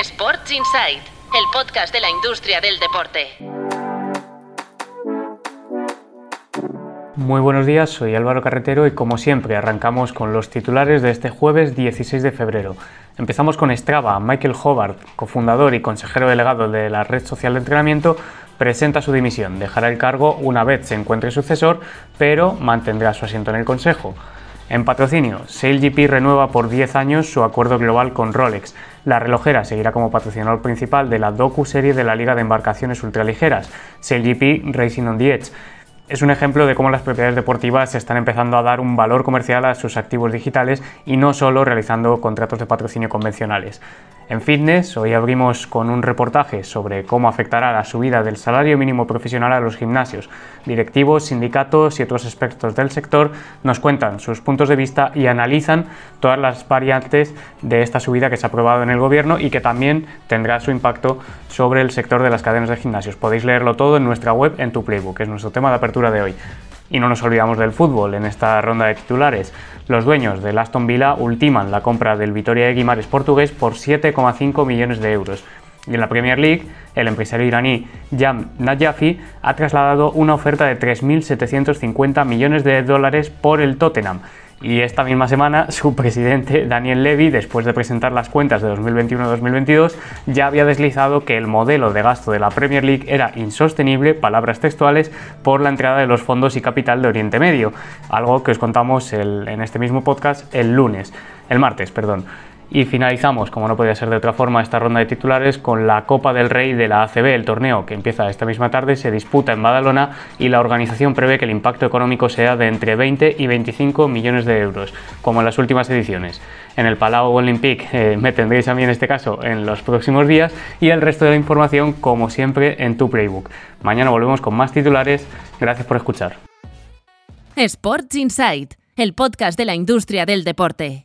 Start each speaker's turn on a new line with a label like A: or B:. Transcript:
A: Sports Insight, el podcast de la industria del deporte.
B: Muy buenos días, soy Álvaro Carretero y como siempre arrancamos con los titulares de este jueves 16 de febrero. Empezamos con Strava. Michael Hobart, cofundador y consejero delegado de la red social de entrenamiento, presenta su dimisión. Dejará el cargo una vez se encuentre sucesor, pero mantendrá su asiento en el consejo. En patrocinio, SailGP renueva por 10 años su acuerdo global con Rolex. La relojera seguirá como patrocinador principal de la docu-serie de la Liga de Embarcaciones Ultraligeras, SailGP Racing on the Edge. Es un ejemplo de cómo las propiedades deportivas están empezando a dar un valor comercial a sus activos digitales y no solo realizando contratos de patrocinio convencionales. En fitness, hoy abrimos con un reportaje sobre cómo afectará la subida del salario mínimo profesional a los gimnasios. Directivos, sindicatos y otros expertos del sector nos cuentan sus puntos de vista y analizan todas las variantes de esta subida que se ha aprobado en el gobierno y que también tendrá su impacto sobre el sector de las cadenas de gimnasios. Podéis leerlo todo en nuestra web en tu playbook, que es nuestro tema de apertura de hoy. Y no nos olvidamos del fútbol en esta ronda de titulares. Los dueños del Aston Villa ultiman la compra del Vitoria de Guimares portugués por 7,5 millones de euros. Y en la Premier League, el empresario iraní Jam Najafi ha trasladado una oferta de 3.750 millones de dólares por el Tottenham y esta misma semana su presidente Daniel Levy, después de presentar las cuentas de 2021-2022, ya había deslizado que el modelo de gasto de la Premier League era insostenible, palabras textuales, por la entrada de los fondos y capital de Oriente Medio, algo que os contamos en este mismo podcast el lunes, el martes, perdón. Y finalizamos, como no podía ser de otra forma, esta ronda de titulares con la Copa del Rey de la ACB, el torneo que empieza esta misma tarde, se disputa en Badalona y la organización prevé que el impacto económico sea de entre 20 y 25 millones de euros, como en las últimas ediciones. En el Palau Olympique eh, me tendréis a mí en este caso en los próximos días y el resto de la información, como siempre, en tu playbook. Mañana volvemos con más titulares. Gracias por escuchar.
A: Sports Insight, el podcast de la industria del deporte.